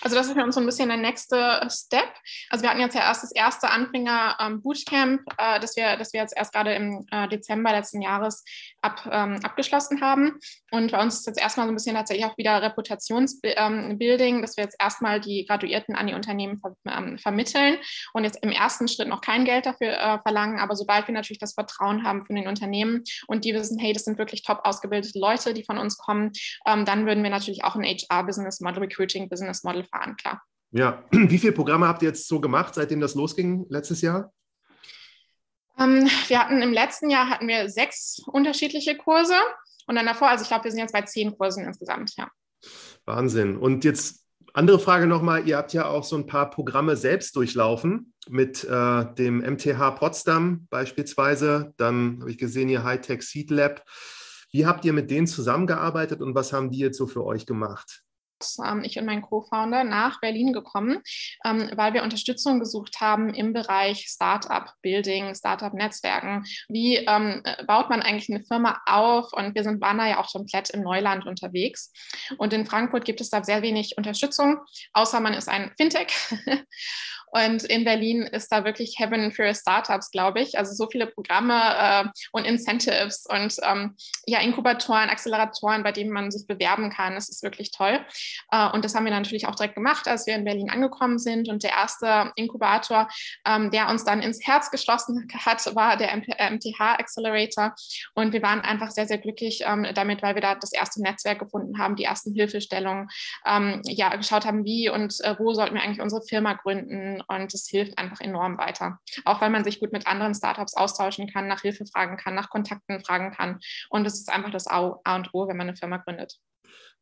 B: Also das ist für uns so ein bisschen der nächste Step. Also wir hatten jetzt ja erst das erste Anfänger-Bootcamp, ähm, äh, das, wir, das wir jetzt erst gerade im äh, Dezember letzten Jahres ab, ähm, abgeschlossen haben. Und bei uns ist jetzt erstmal so ein bisschen tatsächlich auch wieder Reputationsbuilding, ähm, dass wir jetzt erstmal die Graduierten an die Unternehmen ver ähm, vermitteln und jetzt im ersten Schritt noch kein Geld dafür äh, verlangen. Aber sobald wir natürlich das Vertrauen haben von den Unternehmen und die wissen, hey, das sind wirklich top ausgebildete Leute, die von uns kommen, ähm, dann würden wir natürlich auch ein HR-Business Model, Recruiting-Business Model fahren, klar.
A: Ja, wie viele Programme habt ihr jetzt so gemacht, seitdem das losging letztes Jahr?
B: Ähm, wir hatten im letzten Jahr hatten wir sechs unterschiedliche Kurse und dann davor, also ich glaube, wir sind jetzt bei zehn Kursen insgesamt, ja.
A: Wahnsinn. Und jetzt andere Frage nochmal, ihr habt ja auch so ein paar Programme selbst durchlaufen mit äh, dem MTH Potsdam beispielsweise. Dann habe ich gesehen, ihr Hightech Seed Lab. Wie habt ihr mit denen zusammengearbeitet und was haben die jetzt so für euch gemacht?
B: Ähm, ich und mein Co-Founder nach Berlin gekommen, ähm, weil wir Unterstützung gesucht haben im Bereich Startup-Building, Startup-Netzwerken. Wie ähm, baut man eigentlich eine Firma auf? Und wir sind, waren da ja auch komplett im Neuland unterwegs. Und in Frankfurt gibt es da sehr wenig Unterstützung, außer man ist ein Fintech. Und in Berlin ist da wirklich Heaven für Startups, glaube ich. Also so viele Programme äh, und Incentives und ähm, ja, Inkubatoren, Acceleratoren, bei denen man sich bewerben kann. Das ist wirklich toll. Äh, und das haben wir natürlich auch direkt gemacht, als wir in Berlin angekommen sind. Und der erste Inkubator, ähm, der uns dann ins Herz geschlossen hat, war der MTH Accelerator. Und wir waren einfach sehr, sehr glücklich ähm, damit, weil wir da das erste Netzwerk gefunden haben, die ersten Hilfestellungen, ähm, ja, geschaut haben, wie und äh, wo sollten wir eigentlich unsere Firma gründen und es hilft einfach enorm weiter. Auch weil man sich gut mit anderen Startups austauschen kann, nach Hilfe fragen kann, nach Kontakten fragen kann. Und es ist einfach das A und O, wenn man eine Firma gründet.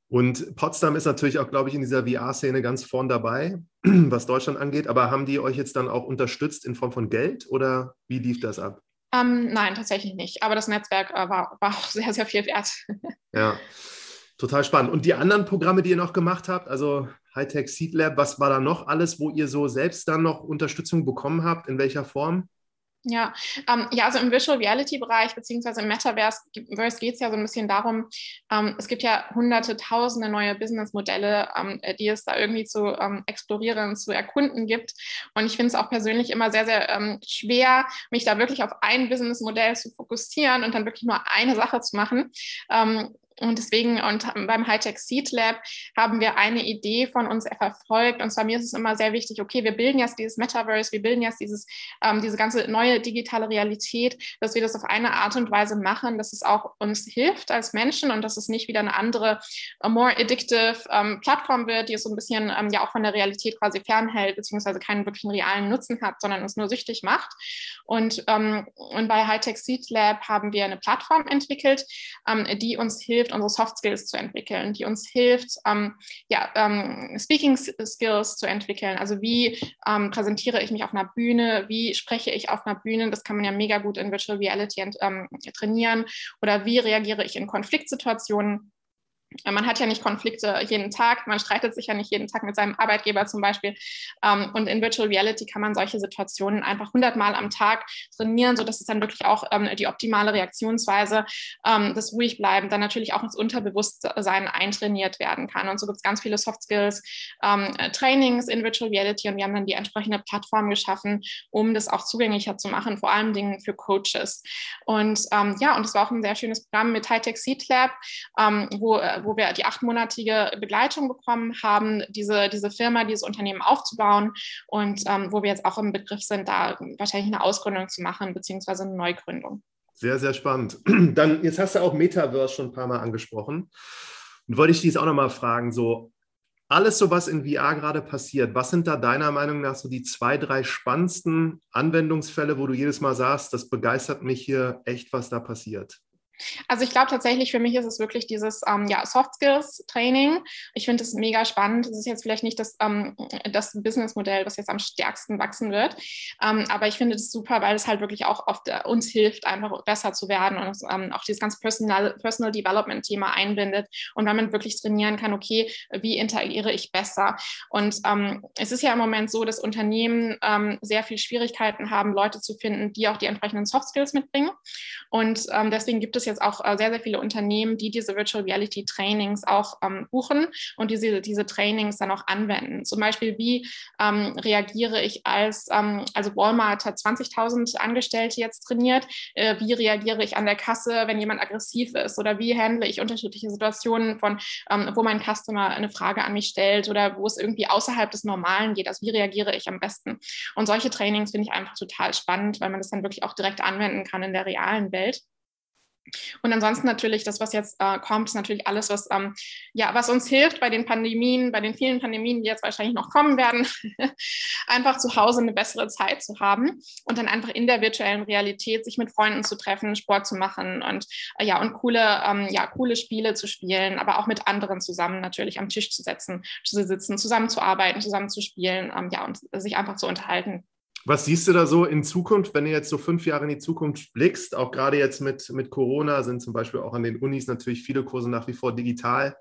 A: Und Potsdam ist natürlich auch, glaube ich, in dieser VR-Szene ganz vorn dabei, was Deutschland angeht. Aber haben die euch jetzt dann auch unterstützt in Form von Geld oder wie lief das ab?
B: Ähm, nein, tatsächlich nicht. Aber das Netzwerk äh, war, war auch sehr, sehr viel wert.
A: ja, total spannend. Und die anderen Programme, die ihr noch gemacht habt, also Hightech Seed Lab. Was war da noch alles, wo ihr so selbst dann noch Unterstützung bekommen habt? In welcher Form?
B: Ja, ähm, ja, also im Virtual Reality Bereich beziehungsweise im Metaverse geht es ja so ein bisschen darum, ähm, es gibt ja hunderte, tausende neue Businessmodelle, ähm, die es da irgendwie zu ähm, explorieren, zu erkunden gibt. Und ich finde es auch persönlich immer sehr, sehr ähm, schwer, mich da wirklich auf ein Businessmodell zu fokussieren und dann wirklich nur eine Sache zu machen. Und deswegen, und beim Hightech Seed Lab haben wir eine Idee von uns verfolgt. Und zwar mir ist es immer sehr wichtig, okay, wir bilden jetzt dieses Metaverse, wir bilden jetzt dieses, ähm, diese ganze neue digitale Realität, dass wir das auf eine Art und Weise machen, dass es auch uns hilft als Menschen und dass es nicht wieder eine andere, more addictive ähm, Plattform wird, die es so ein bisschen ähm, ja auch von der Realität quasi fernhält, beziehungsweise keinen wirklichen realen Nutzen hat, sondern uns nur süchtig macht. Und, ähm, und bei Hightech Seed Lab haben wir eine Plattform entwickelt, ähm, die uns hilft, hilft, unsere Soft Skills zu entwickeln, die uns hilft, ähm, ja, ähm, Speaking Skills zu entwickeln. Also wie ähm, präsentiere ich mich auf einer Bühne, wie spreche ich auf einer Bühne, das kann man ja mega gut in Virtual Reality ähm, trainieren. Oder wie reagiere ich in Konfliktsituationen man hat ja nicht Konflikte jeden Tag, man streitet sich ja nicht jeden Tag mit seinem Arbeitgeber zum Beispiel. Ähm, und in Virtual Reality kann man solche Situationen einfach hundertmal am Tag trainieren, sodass es dann wirklich auch ähm, die optimale Reaktionsweise, ähm, das Ruhigbleiben, dann natürlich auch ins Unterbewusstsein eintrainiert werden kann. Und so gibt es ganz viele Soft Skills Trainings in Virtual Reality und wir haben dann die entsprechende Plattform geschaffen, um das auch zugänglicher zu machen, vor allem Dingen für Coaches. Und ja, und es war auch ein sehr schönes Programm mit Hightech Seed Lab, wo äh, wo wir die achtmonatige Begleitung bekommen haben, diese, diese Firma, dieses Unternehmen aufzubauen und ähm, wo wir jetzt auch im Begriff sind, da wahrscheinlich eine Ausgründung zu machen, beziehungsweise eine Neugründung.
A: Sehr, sehr spannend. Dann, jetzt hast du auch Metaverse schon ein paar Mal angesprochen. Und wollte ich dies auch nochmal fragen, so alles so, was in VR gerade passiert, was sind da deiner Meinung nach so die zwei, drei spannendsten Anwendungsfälle, wo du jedes Mal sagst, das begeistert mich hier echt, was da passiert?
B: Also ich glaube tatsächlich, für mich ist es wirklich dieses ähm, ja, Soft Skills Training. Ich finde es mega spannend. Es ist jetzt vielleicht nicht das, ähm, das Businessmodell, was jetzt am stärksten wachsen wird. Ähm, aber ich finde es super, weil es halt wirklich auch oft äh, uns hilft, einfach besser zu werden und ähm, auch dieses ganze Personal, Personal Development Thema einbindet. Und weil man wirklich trainieren kann, okay, wie interagiere ich besser? Und ähm, es ist ja im Moment so, dass Unternehmen ähm, sehr viel Schwierigkeiten haben, Leute zu finden, die auch die entsprechenden Soft Skills mitbringen. Und deswegen gibt es jetzt auch äh, sehr, sehr viele Unternehmen, die diese Virtual Reality Trainings auch ähm, buchen und diese, diese Trainings dann auch anwenden. Zum Beispiel, wie ähm, reagiere ich als, ähm, also Walmart hat 20.000 Angestellte jetzt trainiert, äh, wie reagiere ich an der Kasse, wenn jemand aggressiv ist oder wie handle ich unterschiedliche Situationen von, ähm, wo mein Customer eine Frage an mich stellt oder wo es irgendwie außerhalb des Normalen geht, also wie reagiere ich am besten. Und solche Trainings finde ich einfach total spannend, weil man das dann wirklich auch direkt anwenden kann in der realen Welt. Und ansonsten natürlich, das, was jetzt äh, kommt, ist natürlich alles, was, ähm, ja, was uns hilft bei den Pandemien, bei den vielen Pandemien, die jetzt wahrscheinlich noch kommen werden, einfach zu Hause eine bessere Zeit zu haben und dann einfach in der virtuellen Realität sich mit Freunden zu treffen, Sport zu machen und äh, ja, und coole, ähm, ja, coole Spiele zu spielen, aber auch mit anderen zusammen natürlich am Tisch zu setzen, zu sitzen, zusammenzuarbeiten, zusammen zu spielen, ähm, ja, und sich einfach zu unterhalten.
A: Was siehst du da so in Zukunft, wenn du jetzt so fünf Jahre in die Zukunft blickst? Auch gerade jetzt mit, mit Corona sind zum Beispiel auch an den Unis natürlich viele Kurse nach wie vor digital.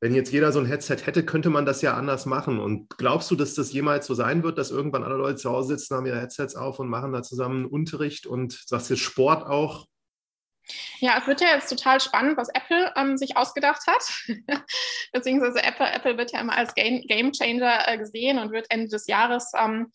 A: Wenn jetzt jeder so ein Headset hätte, könnte man das ja anders machen. Und glaubst du, dass das jemals so sein wird, dass irgendwann alle Leute zu Hause sitzen, haben ihre Headsets auf und machen da zusammen Unterricht und sagst jetzt Sport auch?
B: Ja, es wird ja jetzt total spannend, was Apple ähm, sich ausgedacht hat. Beziehungsweise Apple, Apple wird ja immer als Game, Game Changer äh, gesehen und wird Ende des Jahres ähm,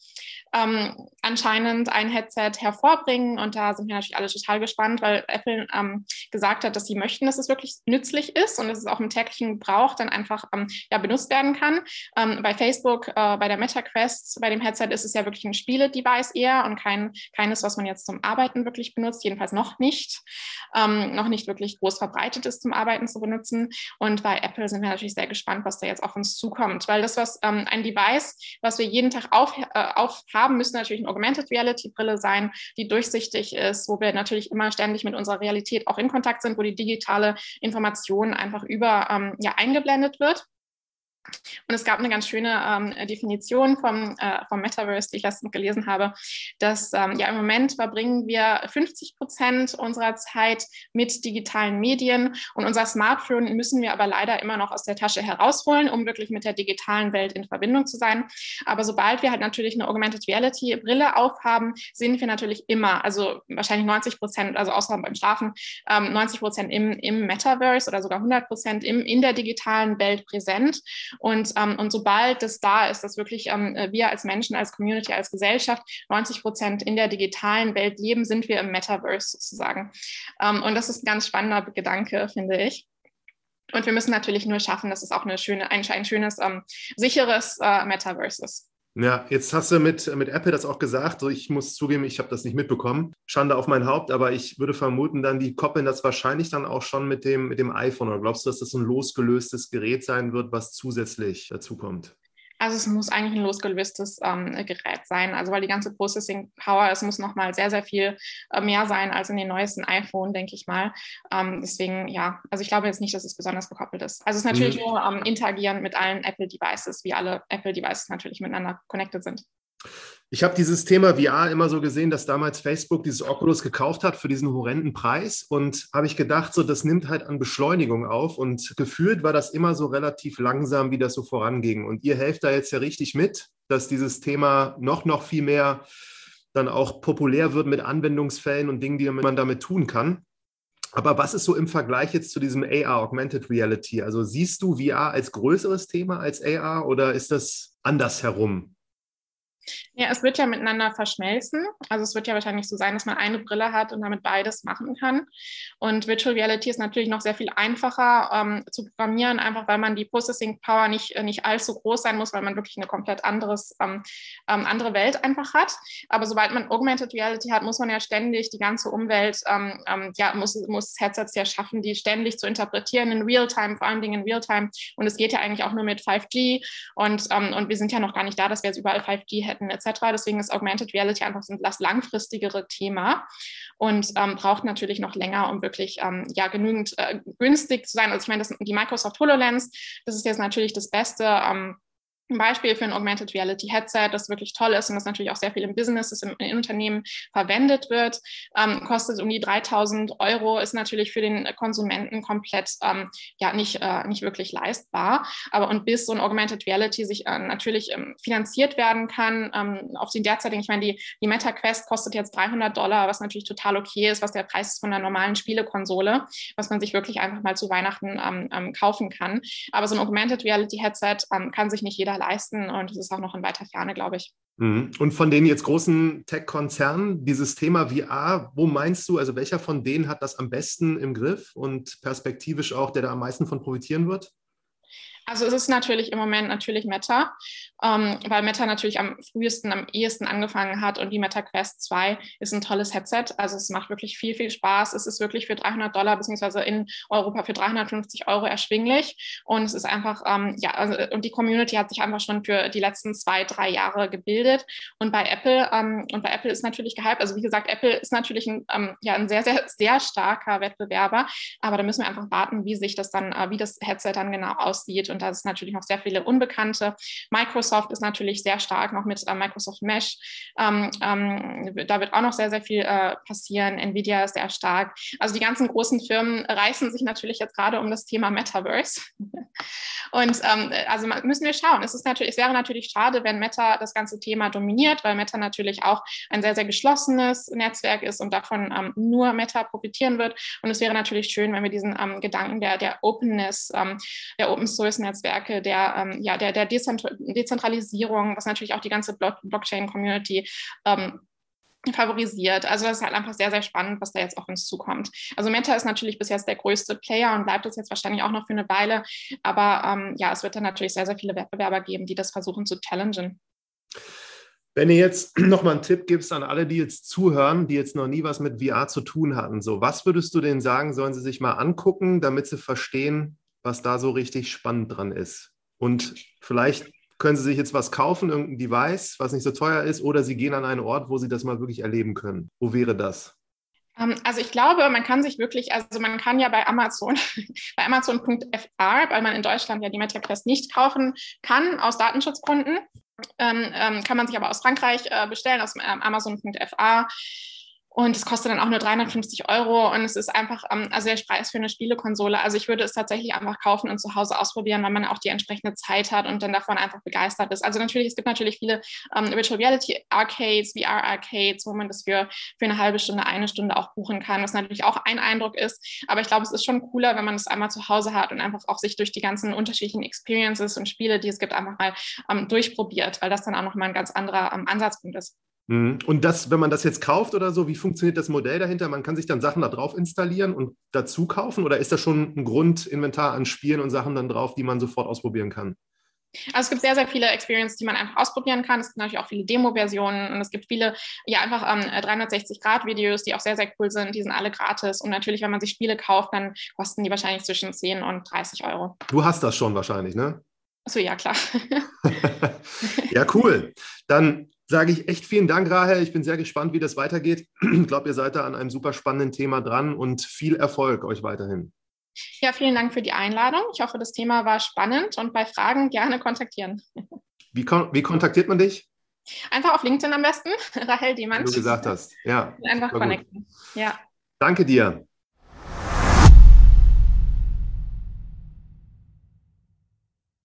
B: ähm, anscheinend ein Headset hervorbringen. Und da sind wir natürlich alle total gespannt, weil Apple ähm, gesagt hat, dass sie möchten, dass es wirklich nützlich ist und dass es auch im täglichen Gebrauch dann einfach ähm, ja, benutzt werden kann. Ähm, bei Facebook, äh, bei der Meta Quest, bei dem Headset ist es ja wirklich ein Spiele-Device eher und kein, keines, was man jetzt zum Arbeiten wirklich benutzt, jedenfalls noch nicht. Ähm, noch nicht wirklich groß verbreitet ist, zum Arbeiten zu benutzen. Und bei Apple sind wir natürlich sehr gespannt, was da jetzt auf uns zukommt, weil das, was ähm, ein Device, was wir jeden Tag auf, äh, aufhaben, haben, müssen natürlich eine Augmented Reality Brille sein, die durchsichtig ist, wo wir natürlich immer ständig mit unserer Realität auch in Kontakt sind, wo die digitale Information einfach über ähm, ja, eingeblendet wird. Und es gab eine ganz schöne ähm, Definition vom, äh, vom Metaverse, die ich letztens gelesen habe, dass ähm, ja im Moment verbringen wir 50 Prozent unserer Zeit mit digitalen Medien und unser Smartphone müssen wir aber leider immer noch aus der Tasche herausholen, um wirklich mit der digitalen Welt in Verbindung zu sein. Aber sobald wir halt natürlich eine Augmented Reality Brille aufhaben, sind wir natürlich immer, also wahrscheinlich 90 Prozent, also außer beim Schlafen, ähm, 90 Prozent im, im Metaverse oder sogar 100 Prozent in der digitalen Welt präsent. Und, ähm, und sobald das da ist, dass wirklich ähm, wir als Menschen, als Community, als Gesellschaft 90 Prozent in der digitalen Welt leben, sind wir im Metaverse sozusagen. Ähm, und das ist ein ganz spannender Gedanke, finde ich. Und wir müssen natürlich nur schaffen, dass es auch eine schöne, ein, ein schönes, ähm, sicheres äh, Metaverse ist.
A: Ja, jetzt hast du mit, mit Apple das auch gesagt. So, ich muss zugeben, ich habe das nicht mitbekommen. Schande auf mein Haupt, aber ich würde vermuten, dann die koppeln das wahrscheinlich dann auch schon mit dem, mit dem iPhone. Oder glaubst du, dass das ein losgelöstes Gerät sein wird, was zusätzlich dazu kommt?
B: Also es muss eigentlich ein losgelöstes ähm, Gerät sein. Also weil die ganze Processing Power, es muss nochmal sehr, sehr viel äh, mehr sein als in den neuesten iPhone, denke ich mal. Ähm, deswegen, ja, also ich glaube jetzt nicht, dass es besonders gekoppelt ist. Also es ist natürlich mhm. nur ähm, interagieren mit allen Apple Devices, wie alle Apple Devices natürlich miteinander connected sind.
A: Ich habe dieses Thema VR immer so gesehen, dass damals Facebook dieses Oculus gekauft hat für diesen horrenden Preis und habe ich gedacht, so das nimmt halt an Beschleunigung auf und gefühlt war das immer so relativ langsam, wie das so voranging. Und ihr helft da jetzt ja richtig mit, dass dieses Thema noch, noch viel mehr dann auch populär wird mit Anwendungsfällen und Dingen, die man damit tun kann. Aber was ist so im Vergleich jetzt zu diesem AR, Augmented Reality? Also siehst du VR als größeres Thema als AR oder ist das andersherum?
B: Ja, es wird ja miteinander verschmelzen. Also es wird ja wahrscheinlich so sein, dass man eine Brille hat und damit beides machen kann. Und Virtual Reality ist natürlich noch sehr viel einfacher ähm, zu programmieren, einfach weil man die Processing Power nicht, äh, nicht allzu groß sein muss, weil man wirklich eine komplett anderes, ähm, ähm, andere Welt einfach hat. Aber sobald man Augmented Reality hat, muss man ja ständig die ganze Umwelt, ähm, ähm, ja, muss, muss Headsets ja schaffen, die ständig zu interpretieren in Realtime, vor allen Dingen in Realtime. Und es geht ja eigentlich auch nur mit 5G. Und, ähm, und wir sind ja noch gar nicht da, dass wir jetzt überall 5G hätten hätten etc. Deswegen ist Augmented Reality einfach das langfristigere Thema und ähm, braucht natürlich noch länger, um wirklich ähm, ja, genügend äh, günstig zu sein. Also ich meine, das, die Microsoft HoloLens, das ist jetzt natürlich das Beste. Ähm, ein Beispiel für ein Augmented Reality Headset, das wirklich toll ist und das natürlich auch sehr viel im Business, im, in Unternehmen verwendet wird, ähm, kostet um die 3000 Euro, ist natürlich für den Konsumenten komplett ähm, ja nicht, äh, nicht wirklich leistbar. Aber und bis so ein Augmented Reality sich äh, natürlich ähm, finanziert werden kann, ähm, auf den derzeitigen, ich meine, die, die Meta Quest kostet jetzt 300 Dollar, was natürlich total okay ist, was der Preis ist von einer normalen Spielekonsole, was man sich wirklich einfach mal zu Weihnachten ähm, ähm, kaufen kann. Aber so ein Augmented Reality Headset kann sich nicht jeder mehr leisten und es ist auch noch in weiter Ferne, glaube ich.
A: Mhm. Und von den jetzt großen Tech-Konzernen, dieses Thema VR, wo meinst du, also welcher von denen hat das am besten im Griff und perspektivisch auch, der da am meisten von profitieren wird?
B: Also es ist natürlich im Moment natürlich Meta, ähm, weil Meta natürlich am frühesten, am ehesten angefangen hat und die Meta Quest 2 ist ein tolles Headset. Also es macht wirklich viel, viel Spaß. Es ist wirklich für 300 Dollar beziehungsweise in Europa für 350 Euro erschwinglich und es ist einfach, ähm, ja, also, und die Community hat sich einfach schon für die letzten zwei, drei Jahre gebildet und bei Apple, ähm, und bei Apple ist natürlich gehypt, also wie gesagt, Apple ist natürlich ein, ähm, ja, ein sehr, sehr, sehr starker Wettbewerber, aber da müssen wir einfach warten, wie sich das dann, äh, wie das Headset dann genau aussieht und da ist natürlich noch sehr viele Unbekannte. Microsoft ist natürlich sehr stark noch mit äh, Microsoft Mesh. Ähm, ähm, da wird auch noch sehr, sehr viel äh, passieren. Nvidia ist sehr stark. Also die ganzen großen Firmen reißen sich natürlich jetzt gerade um das Thema Metaverse. Und ähm, also müssen wir schauen. Es ist natürlich, es wäre natürlich schade, wenn Meta das ganze Thema dominiert, weil Meta natürlich auch ein sehr, sehr geschlossenes Netzwerk ist und davon ähm, nur Meta profitieren wird. Und es wäre natürlich schön, wenn wir diesen ähm, Gedanken der, der Openness, ähm, der Open Source Netzwerke, der, ähm, ja, der, der Dezentralisierung, was natürlich auch die ganze Blockchain-Community ähm, favorisiert. Also das ist halt einfach sehr, sehr spannend, was da jetzt auf uns zukommt. Also Meta ist natürlich bis jetzt der größte Player und bleibt es jetzt wahrscheinlich auch noch für eine Weile. Aber ähm, ja, es wird dann natürlich sehr, sehr viele Wettbewerber geben, die das versuchen zu challengen.
A: Wenn ihr jetzt nochmal einen Tipp gibst an alle, die jetzt zuhören, die jetzt noch nie was mit VR zu tun hatten, so was würdest du denen sagen, sollen sie sich mal angucken, damit sie verstehen, was da so richtig spannend dran ist? Und vielleicht können Sie sich jetzt was kaufen, irgendein Device, was nicht so teuer ist, oder Sie gehen an einen Ort, wo Sie das mal wirklich erleben können. Wo wäre das?
B: Ähm, also ich glaube, man kann sich wirklich, also man kann ja bei Amazon, bei Amazon.fr, weil man in Deutschland ja die MetaQuest nicht kaufen kann aus Datenschutzgründen, ähm, ähm, kann man sich aber aus Frankreich äh, bestellen, aus ähm, Amazon.fr. Und es kostet dann auch nur 350 Euro und es ist einfach, ähm, also der Preis für eine Spielekonsole. Also ich würde es tatsächlich einfach kaufen und zu Hause ausprobieren, weil man auch die entsprechende Zeit hat und dann davon einfach begeistert ist. Also natürlich, es gibt natürlich viele ähm, Virtual Reality Arcades, VR Arcades, wo man das für, für eine halbe Stunde, eine Stunde auch buchen kann, was natürlich auch ein Eindruck ist. Aber ich glaube, es ist schon cooler, wenn man es einmal zu Hause hat und einfach auch sich durch die ganzen unterschiedlichen Experiences und Spiele, die es gibt, einfach mal ähm, durchprobiert, weil das dann auch nochmal ein ganz anderer ähm, Ansatzpunkt ist.
A: Mhm. Und das, wenn man das jetzt kauft oder so, wie funktioniert das Modell dahinter? Man kann sich dann Sachen da drauf installieren und dazu kaufen oder ist da schon ein Grundinventar an Spielen und Sachen dann drauf, die man sofort ausprobieren kann?
B: Also es gibt sehr, sehr viele Experiences, die man einfach ausprobieren kann. Es gibt natürlich auch viele Demo-Versionen und es gibt viele, ja, einfach ähm, 360-Grad-Videos, die auch sehr, sehr cool sind. Die sind alle gratis. Und natürlich, wenn man sich Spiele kauft, dann kosten die wahrscheinlich zwischen 10 und 30 Euro.
A: Du hast das schon wahrscheinlich, ne?
B: Achso, ja, klar.
A: ja, cool. Dann sage ich echt vielen Dank, Rahel. Ich bin sehr gespannt, wie das weitergeht. Ich glaube, ihr seid da an einem super spannenden Thema dran und viel Erfolg euch weiterhin.
B: Ja, vielen Dank für die Einladung. Ich hoffe, das Thema war spannend und bei Fragen gerne kontaktieren.
A: Wie, kon wie kontaktiert man dich?
B: Einfach auf LinkedIn am besten, Rahel Diemann.
A: Wie du gesagt hast, ja.
B: Einfach connecten. Ja.
A: Danke dir.